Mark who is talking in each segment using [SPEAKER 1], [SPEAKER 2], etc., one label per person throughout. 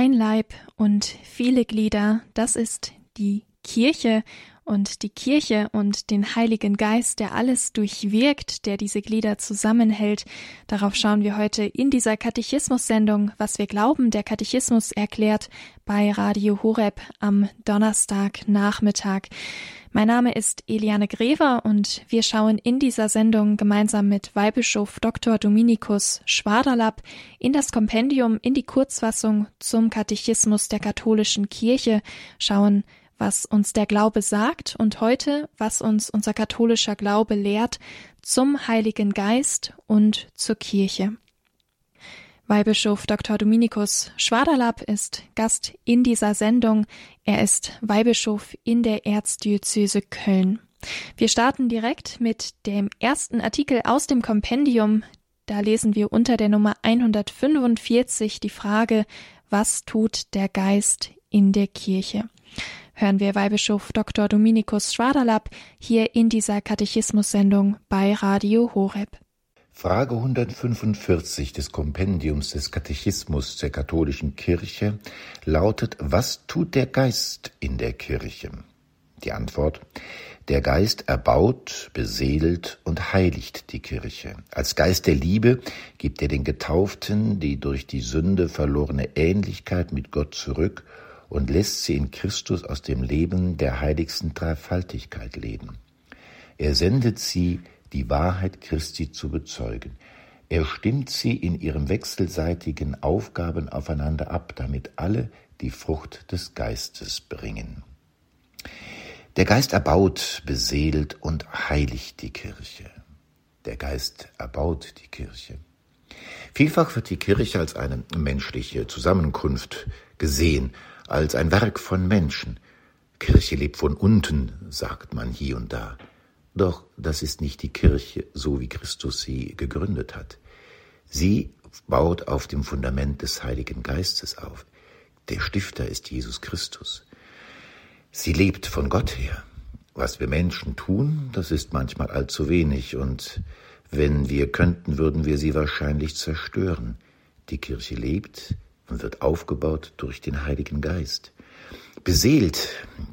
[SPEAKER 1] Ein Leib und viele Glieder, das ist die Kirche und die Kirche und den Heiligen Geist, der alles durchwirkt, der diese Glieder zusammenhält. Darauf schauen wir heute in dieser Katechismus-Sendung, was wir glauben, der Katechismus erklärt bei Radio Horeb am Donnerstagnachmittag. Mein Name ist Eliane Grever und wir schauen in dieser Sendung gemeinsam mit Weihbischof Dr. Dominikus Schwaderlapp in das Kompendium, in die Kurzfassung zum Katechismus der katholischen Kirche, schauen, was uns der Glaube sagt und heute, was uns unser katholischer Glaube lehrt zum Heiligen Geist und zur Kirche. Weihbischof Dr. Dominikus Schwaderlapp ist Gast in dieser Sendung. Er ist Weihbischof in der Erzdiözese Köln. Wir starten direkt mit dem ersten Artikel aus dem Kompendium. Da lesen wir unter der Nummer 145 die Frage, was tut der Geist in der Kirche? Hören wir Weihbischof Dr. Dominikus Schwaderlapp hier in dieser Katechismus-Sendung bei Radio Horeb.
[SPEAKER 2] Frage 145 des Kompendiums des Katechismus der katholischen Kirche lautet, was tut der Geist in der Kirche? Die Antwort, der Geist erbaut, beseelt und heiligt die Kirche. Als Geist der Liebe gibt er den Getauften die durch die Sünde verlorene Ähnlichkeit mit Gott zurück und lässt sie in Christus aus dem Leben der heiligsten Dreifaltigkeit leben. Er sendet sie die Wahrheit Christi zu bezeugen. Er stimmt sie in ihren wechselseitigen Aufgaben aufeinander ab, damit alle die Frucht des Geistes bringen. Der Geist erbaut, beseelt und heiligt die Kirche. Der Geist erbaut die Kirche. Vielfach wird die Kirche als eine menschliche Zusammenkunft gesehen, als ein Werk von Menschen. Kirche lebt von unten, sagt man hier und da. Doch das ist nicht die Kirche, so wie Christus sie gegründet hat. Sie baut auf dem Fundament des Heiligen Geistes auf. Der Stifter ist Jesus Christus. Sie lebt von Gott her. Was wir Menschen tun, das ist manchmal allzu wenig, und wenn wir könnten, würden wir sie wahrscheinlich zerstören. Die Kirche lebt und wird aufgebaut durch den Heiligen Geist. Beseelt,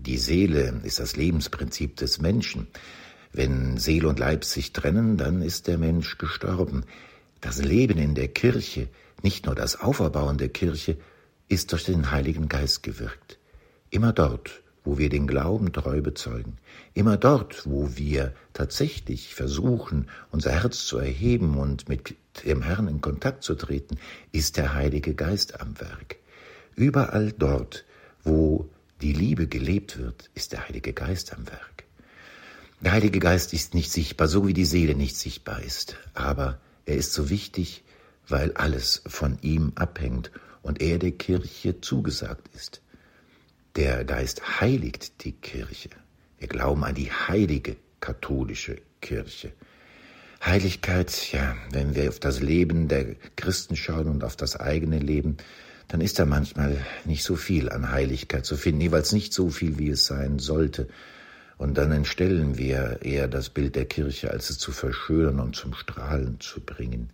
[SPEAKER 2] die Seele ist das Lebensprinzip des Menschen. Wenn Seele und Leib sich trennen, dann ist der Mensch gestorben. Das Leben in der Kirche, nicht nur das Auferbauen der Kirche, ist durch den Heiligen Geist gewirkt. Immer dort, wo wir den Glauben treu bezeugen, immer dort, wo wir tatsächlich versuchen, unser Herz zu erheben und mit dem Herrn in Kontakt zu treten, ist der Heilige Geist am Werk. Überall dort, wo die Liebe gelebt wird, ist der Heilige Geist am Werk. Der Heilige Geist ist nicht sichtbar, so wie die Seele nicht sichtbar ist, aber er ist so wichtig, weil alles von ihm abhängt und er der Kirche zugesagt ist. Der Geist heiligt die Kirche. Wir glauben an die heilige katholische Kirche. Heiligkeit, ja, wenn wir auf das Leben der Christen schauen und auf das eigene Leben, dann ist da manchmal nicht so viel an Heiligkeit zu finden, jeweils nicht so viel, wie es sein sollte. Und dann entstellen wir eher das Bild der Kirche, als es zu verschönern und zum Strahlen zu bringen.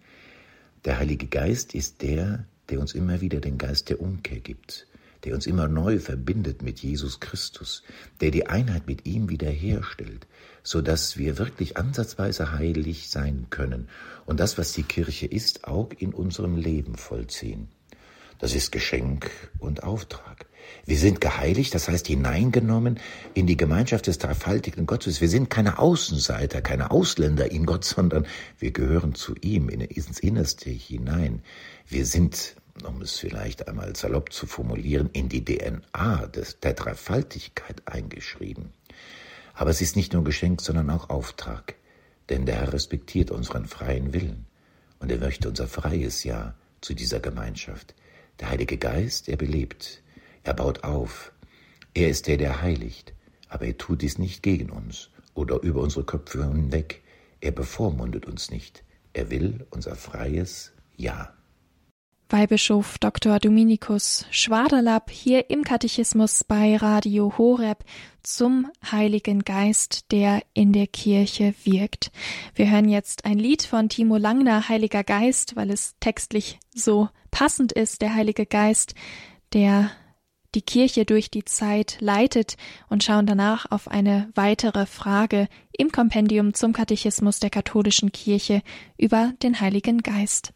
[SPEAKER 2] Der Heilige Geist ist der, der uns immer wieder den Geist der Umkehr gibt, der uns immer neu verbindet mit Jesus Christus, der die Einheit mit ihm wiederherstellt, so dass wir wirklich ansatzweise heilig sein können und das, was die Kirche ist, auch in unserem Leben vollziehen. Das ist Geschenk und Auftrag. Wir sind geheiligt, das heißt hineingenommen in die Gemeinschaft des dreifaltigen Gottes. Wir sind keine Außenseiter, keine Ausländer in Gott, sondern wir gehören zu ihm ins Innerste hinein. Wir sind, um es vielleicht einmal salopp zu formulieren, in die DNA des, der Dreifaltigkeit eingeschrieben. Aber es ist nicht nur Geschenk, sondern auch Auftrag. Denn der Herr respektiert unseren freien Willen und er möchte unser freies Ja zu dieser Gemeinschaft. Der Heilige Geist, er belebt, er baut auf. Er ist der, der heiligt, aber er tut dies nicht gegen uns oder über unsere Köpfe hinweg. Er bevormundet uns nicht. Er will unser freies Ja.
[SPEAKER 1] Weihbischof Dr. Dominikus Schwaderlapp hier im Katechismus bei Radio Horeb zum Heiligen Geist, der in der Kirche wirkt. Wir hören jetzt ein Lied von Timo Langner, Heiliger Geist, weil es textlich so passend ist, der Heilige Geist der die Kirche durch die Zeit leitet und schauen danach auf eine weitere Frage im Kompendium zum Katechismus der katholischen Kirche über den Heiligen Geist.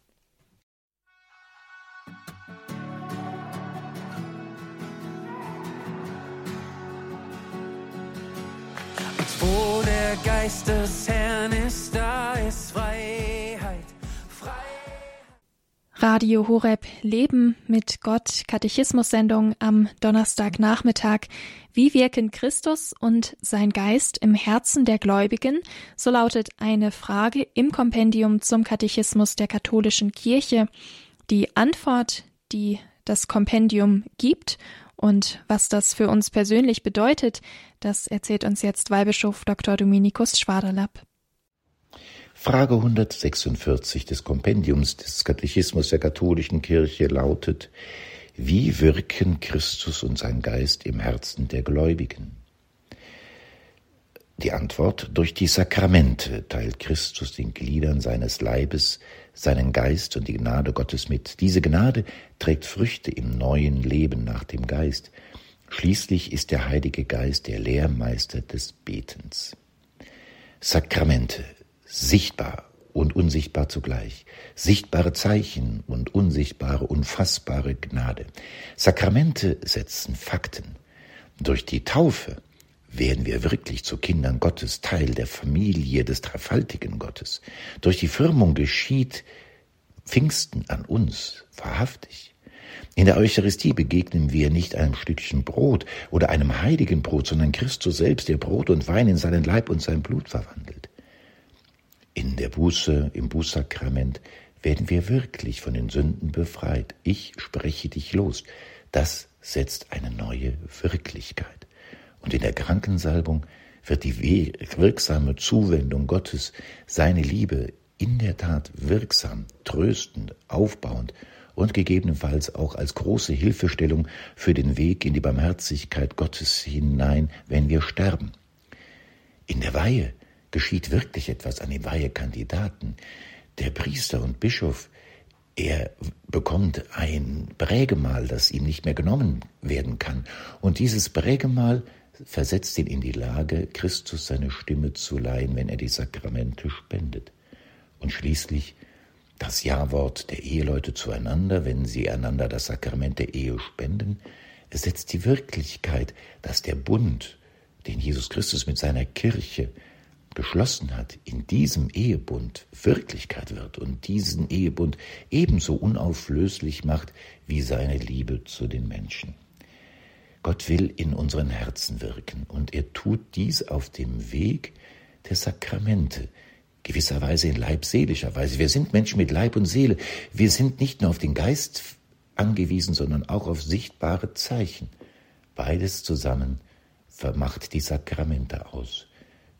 [SPEAKER 3] Wo der Geist des Herrn ist, da ist Freiheit.
[SPEAKER 1] Radio Horeb Leben mit Gott Katechismus-Sendung am Donnerstagnachmittag. Wie wirken Christus und sein Geist im Herzen der Gläubigen? So lautet eine Frage im Kompendium zum Katechismus der katholischen Kirche. Die Antwort, die das Kompendium gibt und was das für uns persönlich bedeutet, das erzählt uns jetzt Weihbischof Dr. Dominikus Schwaderlapp.
[SPEAKER 2] Frage 146 des Kompendiums des Katechismus der katholischen Kirche lautet, wie wirken Christus und sein Geist im Herzen der Gläubigen? Die Antwort, durch die Sakramente teilt Christus den Gliedern seines Leibes seinen Geist und die Gnade Gottes mit. Diese Gnade trägt Früchte im neuen Leben nach dem Geist. Schließlich ist der Heilige Geist der Lehrmeister des Betens. Sakramente sichtbar und unsichtbar zugleich, sichtbare Zeichen und unsichtbare, unfassbare Gnade. Sakramente setzen Fakten. Durch die Taufe werden wir wirklich zu Kindern Gottes, Teil der Familie des dreifaltigen Gottes. Durch die Firmung geschieht Pfingsten an uns wahrhaftig. In der Eucharistie begegnen wir nicht einem Stückchen Brot oder einem heiligen Brot, sondern Christus selbst, der Brot und Wein in seinen Leib und sein Blut verwandelt. In der Buße, im Bußsakrament werden wir wirklich von den Sünden befreit. Ich spreche dich los. Das setzt eine neue Wirklichkeit. Und in der Krankensalbung wird die wirksame Zuwendung Gottes, seine Liebe in der Tat wirksam, tröstend, aufbauend und gegebenenfalls auch als große Hilfestellung für den Weg in die Barmherzigkeit Gottes hinein, wenn wir sterben. In der Weihe geschieht wirklich etwas an den Weihekandidaten. Der Priester und Bischof, er bekommt ein Prägemal, das ihm nicht mehr genommen werden kann. Und dieses Prägemal versetzt ihn in die Lage, Christus seine Stimme zu leihen, wenn er die Sakramente spendet. Und schließlich das Ja-Wort der Eheleute zueinander, wenn sie einander das Sakrament der Ehe spenden, setzt die Wirklichkeit, dass der Bund, den Jesus Christus mit seiner Kirche geschlossen hat, in diesem Ehebund Wirklichkeit wird und diesen Ehebund ebenso unauflöslich macht wie seine Liebe zu den Menschen. Gott will in unseren Herzen wirken und er tut dies auf dem Weg der Sakramente, gewisserweise in leibseelischer Weise. Wir sind Menschen mit Leib und Seele. Wir sind nicht nur auf den Geist angewiesen, sondern auch auf sichtbare Zeichen. Beides zusammen vermacht die Sakramente aus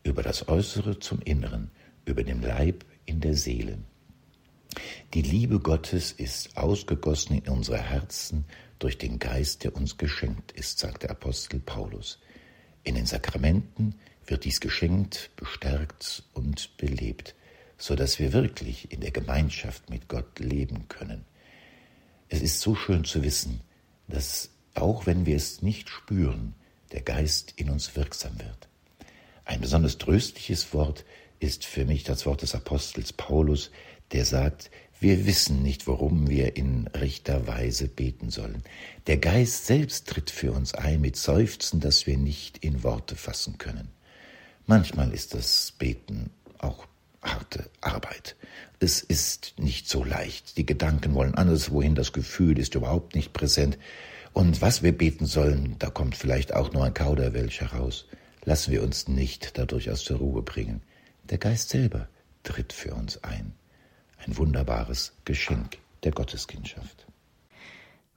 [SPEAKER 2] über das Äußere zum Inneren, über den Leib in der Seele. Die Liebe Gottes ist ausgegossen in unsere Herzen durch den Geist, der uns geschenkt ist, sagt der Apostel Paulus. In den Sakramenten wird dies geschenkt, bestärkt und belebt, so dass wir wirklich in der Gemeinschaft mit Gott leben können. Es ist so schön zu wissen, dass auch wenn wir es nicht spüren, der Geist in uns wirksam wird. Ein besonders tröstliches Wort ist für mich das Wort des Apostels Paulus, der sagt, wir wissen nicht, worum wir in rechter Weise beten sollen. Der Geist selbst tritt für uns ein mit Seufzen, das wir nicht in Worte fassen können. Manchmal ist das Beten auch harte Arbeit. Es ist nicht so leicht. Die Gedanken wollen anders wohin, das Gefühl ist überhaupt nicht präsent. Und was wir beten sollen, da kommt vielleicht auch nur ein Kauderwelsch heraus lassen wir uns nicht dadurch aus der Ruhe bringen. Der Geist selber tritt für uns ein. Ein wunderbares Geschenk der Gotteskindschaft.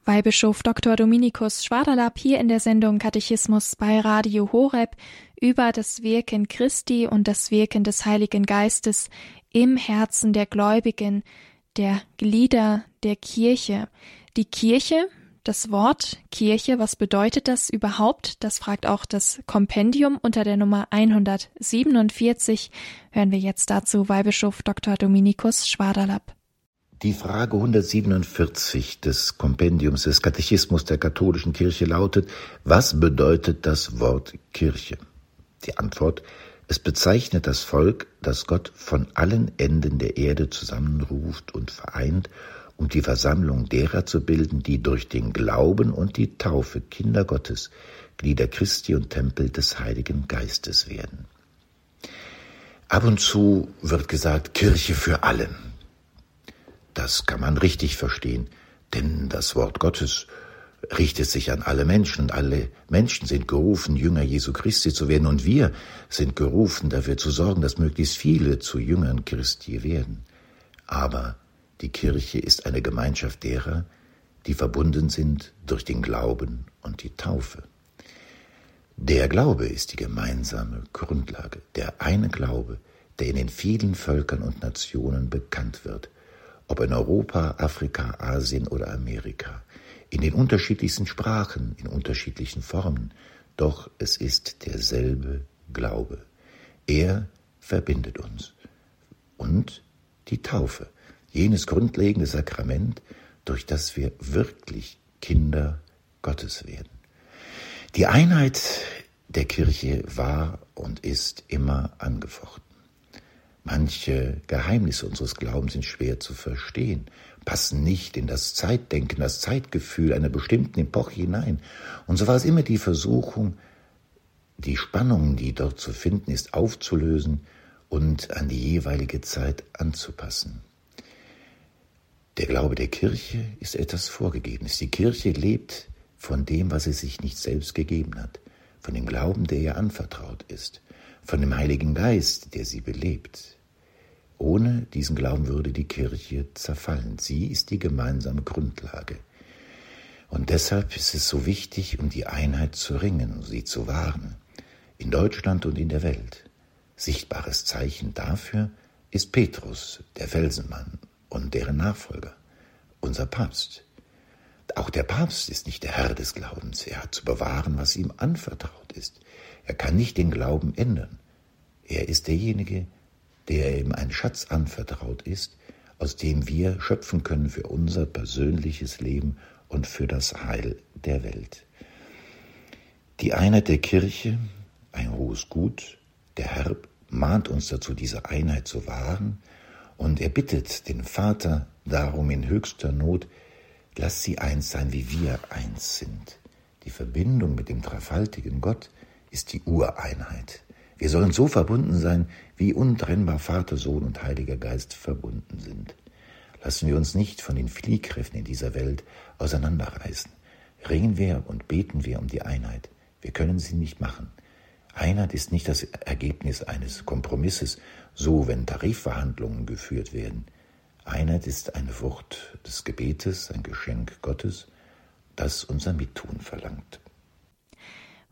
[SPEAKER 1] Weihbischof Dr. Dominikus Schwaderlapp hier in der Sendung Katechismus bei Radio Horeb über das Wirken Christi und das Wirken des Heiligen Geistes im Herzen der Gläubigen, der Glieder der Kirche. Die Kirche, das Wort Kirche, was bedeutet das überhaupt? Das fragt auch das Kompendium unter der Nummer 147. Hören wir jetzt dazu Weihbischof Dr. Dominikus Schwaderlapp.
[SPEAKER 2] Die Frage 147 des Kompendiums des Katechismus der katholischen Kirche lautet, was bedeutet das Wort Kirche? Die Antwort, es bezeichnet das Volk, das Gott von allen Enden der Erde zusammenruft und vereint, um die Versammlung derer zu bilden, die durch den Glauben und die Taufe Kinder Gottes, Glieder Christi und Tempel des Heiligen Geistes werden. Ab und zu wird gesagt Kirche für allen. Das kann man richtig verstehen, denn das Wort Gottes richtet sich an alle Menschen und alle Menschen sind gerufen, Jünger Jesu Christi zu werden und wir sind gerufen, dafür zu sorgen, dass möglichst viele zu Jüngern Christi werden. Aber die Kirche ist eine Gemeinschaft derer, die verbunden sind durch den Glauben und die Taufe. Der Glaube ist die gemeinsame Grundlage, der eine Glaube, der in den vielen Völkern und Nationen bekannt wird – ob in Europa, Afrika, Asien oder Amerika, in den unterschiedlichsten Sprachen, in unterschiedlichen Formen, doch es ist derselbe Glaube. Er verbindet uns. Und die Taufe, jenes grundlegende Sakrament, durch das wir wirklich Kinder Gottes werden. Die Einheit der Kirche war und ist immer angefochten. Manche Geheimnisse unseres Glaubens sind schwer zu verstehen, passen nicht in das Zeitdenken, das Zeitgefühl einer bestimmten Epoche hinein. Und so war es immer die Versuchung, die Spannung, die dort zu finden ist, aufzulösen und an die jeweilige Zeit anzupassen. Der Glaube der Kirche ist etwas Vorgegebenes. Die Kirche lebt von dem, was sie sich nicht selbst gegeben hat, von dem Glauben, der ihr anvertraut ist von dem Heiligen Geist, der sie belebt. Ohne diesen Glauben würde die Kirche zerfallen. Sie ist die gemeinsame Grundlage. Und deshalb ist es so wichtig, um die Einheit zu ringen, um sie zu wahren, in Deutschland und in der Welt. Sichtbares Zeichen dafür ist Petrus, der Felsenmann und deren Nachfolger, unser Papst. Auch der Papst ist nicht der Herr des Glaubens, er hat zu bewahren, was ihm anvertraut ist. Er kann nicht den Glauben ändern. Er ist derjenige, der ihm ein Schatz anvertraut ist, aus dem wir schöpfen können für unser persönliches Leben und für das Heil der Welt. Die Einheit der Kirche, ein hohes Gut, der Herr mahnt uns dazu, diese Einheit zu wahren, und er bittet den Vater darum in höchster Not, lass sie eins sein, wie wir eins sind. Die Verbindung mit dem dreifaltigen Gott ist die Ureinheit. Wir sollen so verbunden sein, wie untrennbar Vater, Sohn und Heiliger Geist verbunden sind. Lassen wir uns nicht von den Fliehkräften in dieser Welt auseinanderreißen. Ringen wir und beten wir um die Einheit. Wir können sie nicht machen. Einheit ist nicht das Ergebnis eines Kompromisses, so wenn Tarifverhandlungen geführt werden. Einheit ist eine Frucht des Gebetes, ein Geschenk Gottes, das unser Mittun verlangt.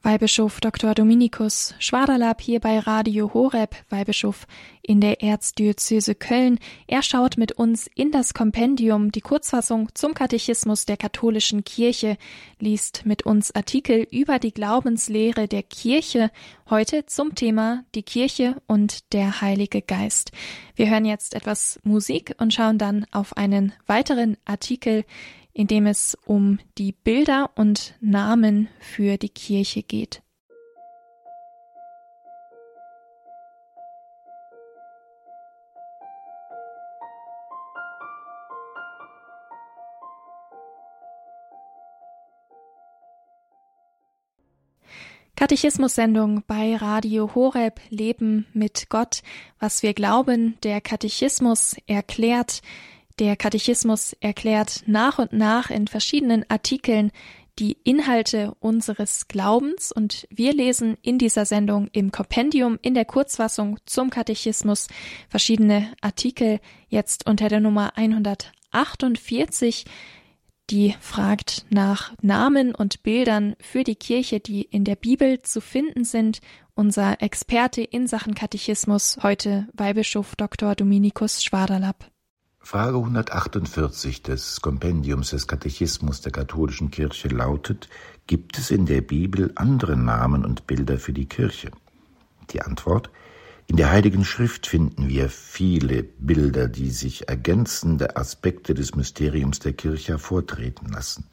[SPEAKER 1] Weihbischof Dr. Dominikus Schwaderlapp hier bei Radio Horeb, Weihbischof in der Erzdiözese Köln. Er schaut mit uns in das Kompendium, die Kurzfassung zum Katechismus der katholischen Kirche, liest mit uns Artikel über die Glaubenslehre der Kirche, heute zum Thema die Kirche und der Heilige Geist. Wir hören jetzt etwas Musik und schauen dann auf einen weiteren Artikel, in dem es um die Bilder und Namen für die Kirche geht. Katechismus-Sendung bei Radio Horeb Leben mit Gott. Was wir glauben, der Katechismus erklärt. Der Katechismus erklärt nach und nach in verschiedenen Artikeln die Inhalte unseres Glaubens und wir lesen in dieser Sendung im Kompendium in der Kurzfassung zum Katechismus verschiedene Artikel jetzt unter der Nummer 148, die fragt nach Namen und Bildern für die Kirche, die in der Bibel zu finden sind. Unser Experte in Sachen Katechismus heute Weihbischof Dr. Dominikus Schwaderlapp.
[SPEAKER 2] Frage 148 des Kompendiums des Katechismus der katholischen Kirche lautet, gibt es in der Bibel andere Namen und Bilder für die Kirche? Die Antwort, In der Heiligen Schrift finden wir viele Bilder, die sich ergänzende Aspekte des Mysteriums der Kirche hervortreten lassen.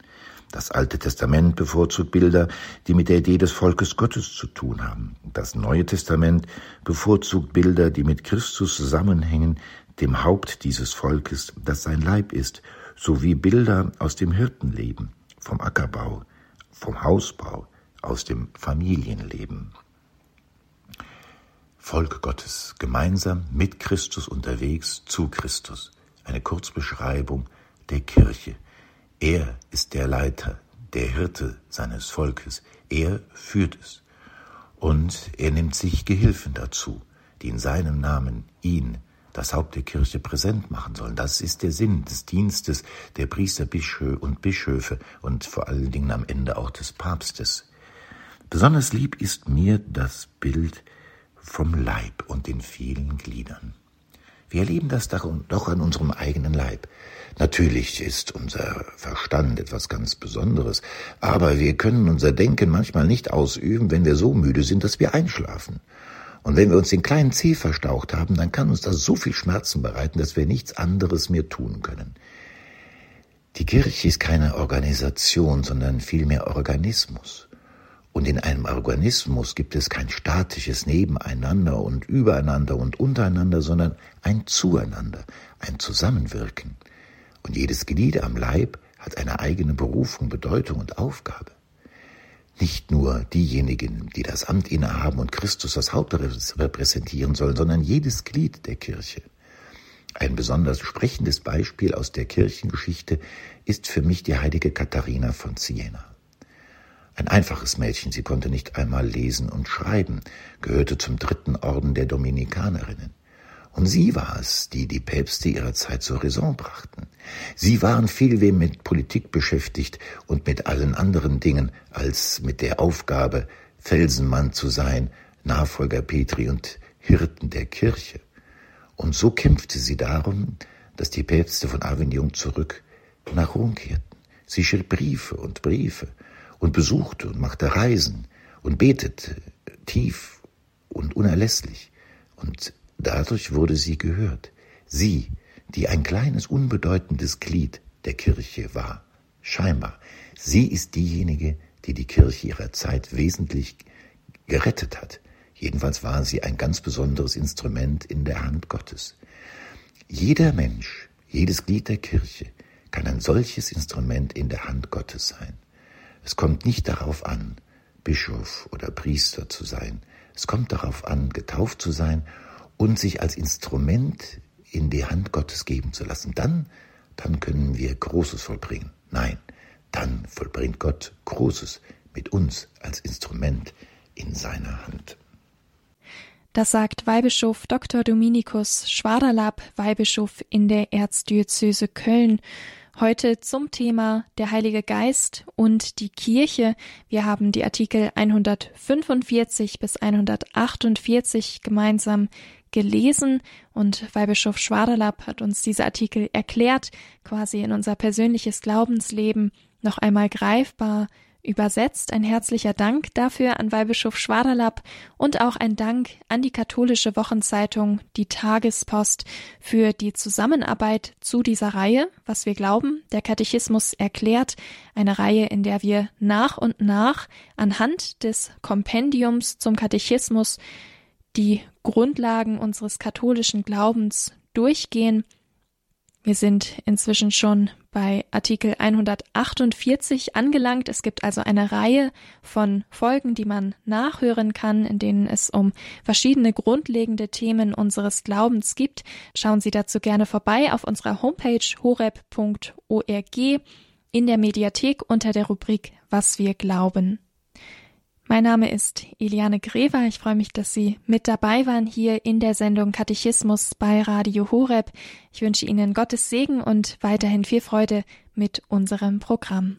[SPEAKER 2] Das Alte Testament bevorzugt Bilder, die mit der Idee des Volkes Gottes zu tun haben. Das Neue Testament bevorzugt Bilder, die mit Christus zusammenhängen, dem Haupt dieses Volkes, das sein Leib ist, sowie Bilder aus dem Hirtenleben, vom Ackerbau, vom Hausbau, aus dem Familienleben. Volk Gottes, gemeinsam mit Christus unterwegs zu Christus. Eine Kurzbeschreibung der Kirche. Er ist der Leiter, der Hirte seines Volkes. Er führt es. Und er nimmt sich Gehilfen dazu, die in seinem Namen ihn, das Haupt der Kirche, präsent machen sollen. Das ist der Sinn des Dienstes der Priester und Bischöfe und vor allen Dingen am Ende auch des Papstes. Besonders lieb ist mir das Bild vom Leib und den vielen Gliedern. Wir erleben das doch an unserem eigenen Leib. Natürlich ist unser Verstand etwas ganz Besonderes, aber wir können unser Denken manchmal nicht ausüben, wenn wir so müde sind, dass wir einschlafen. Und wenn wir uns den kleinen Zeh verstaucht haben, dann kann uns das so viel Schmerzen bereiten, dass wir nichts anderes mehr tun können. Die Kirche ist keine Organisation, sondern vielmehr Organismus. Und in einem Organismus gibt es kein statisches Nebeneinander und Übereinander und untereinander, sondern ein Zueinander, ein Zusammenwirken. Und jedes Glied am Leib hat eine eigene Berufung, Bedeutung und Aufgabe. Nicht nur diejenigen, die das Amt innehaben und Christus das Haupt repräsentieren sollen, sondern jedes Glied der Kirche. Ein besonders sprechendes Beispiel aus der Kirchengeschichte ist für mich die heilige Katharina von Siena. Ein einfaches Mädchen, sie konnte nicht einmal lesen und schreiben, gehörte zum dritten Orden der Dominikanerinnen. Und sie war es, die die Päpste ihrer Zeit zur Raison brachten. Sie waren vielmehr mit Politik beschäftigt und mit allen anderen Dingen als mit der Aufgabe, Felsenmann zu sein, Nachfolger Petri und Hirten der Kirche. Und so kämpfte sie darum, dass die Päpste von Avignon zurück nach Rom kehrten. Sie schrieb Briefe und Briefe und besuchte und machte Reisen und betete tief und unerlässlich. Und dadurch wurde sie gehört. Sie, die ein kleines, unbedeutendes Glied der Kirche war. Scheinbar. Sie ist diejenige, die die Kirche ihrer Zeit wesentlich gerettet hat. Jedenfalls war sie ein ganz besonderes Instrument in der Hand Gottes. Jeder Mensch, jedes Glied der Kirche kann ein solches Instrument in der Hand Gottes sein. Es kommt nicht darauf an, Bischof oder Priester zu sein. Es kommt darauf an, getauft zu sein und sich als Instrument in die Hand Gottes geben zu lassen. Dann, dann können wir Großes vollbringen. Nein, dann vollbringt Gott Großes mit uns als Instrument in seiner Hand.
[SPEAKER 1] Das sagt Weihbischof Dr. Dominikus Schwaderlapp, Weihbischof in der Erzdiözese Köln Heute zum Thema der Heilige Geist und die Kirche. Wir haben die Artikel 145 bis 148 gemeinsam gelesen und Weihbischof Schwaderlapp hat uns diese Artikel erklärt, quasi in unser persönliches Glaubensleben noch einmal greifbar übersetzt. Ein herzlicher Dank dafür an Weihbischof Schwaderlapp und auch ein Dank an die katholische Wochenzeitung Die Tagespost für die Zusammenarbeit zu dieser Reihe, was wir glauben, der Katechismus erklärt, eine Reihe, in der wir nach und nach anhand des Kompendiums zum Katechismus die Grundlagen unseres katholischen Glaubens durchgehen wir sind inzwischen schon bei Artikel 148 angelangt. Es gibt also eine Reihe von Folgen, die man nachhören kann, in denen es um verschiedene grundlegende Themen unseres Glaubens gibt. Schauen Sie dazu gerne vorbei auf unserer Homepage horeb.org in der Mediathek unter der Rubrik Was wir glauben. Mein Name ist Eliane Grever. Ich freue mich, dass Sie mit dabei waren hier in der Sendung Katechismus bei Radio Horeb. Ich wünsche Ihnen Gottes Segen und weiterhin viel Freude mit unserem Programm.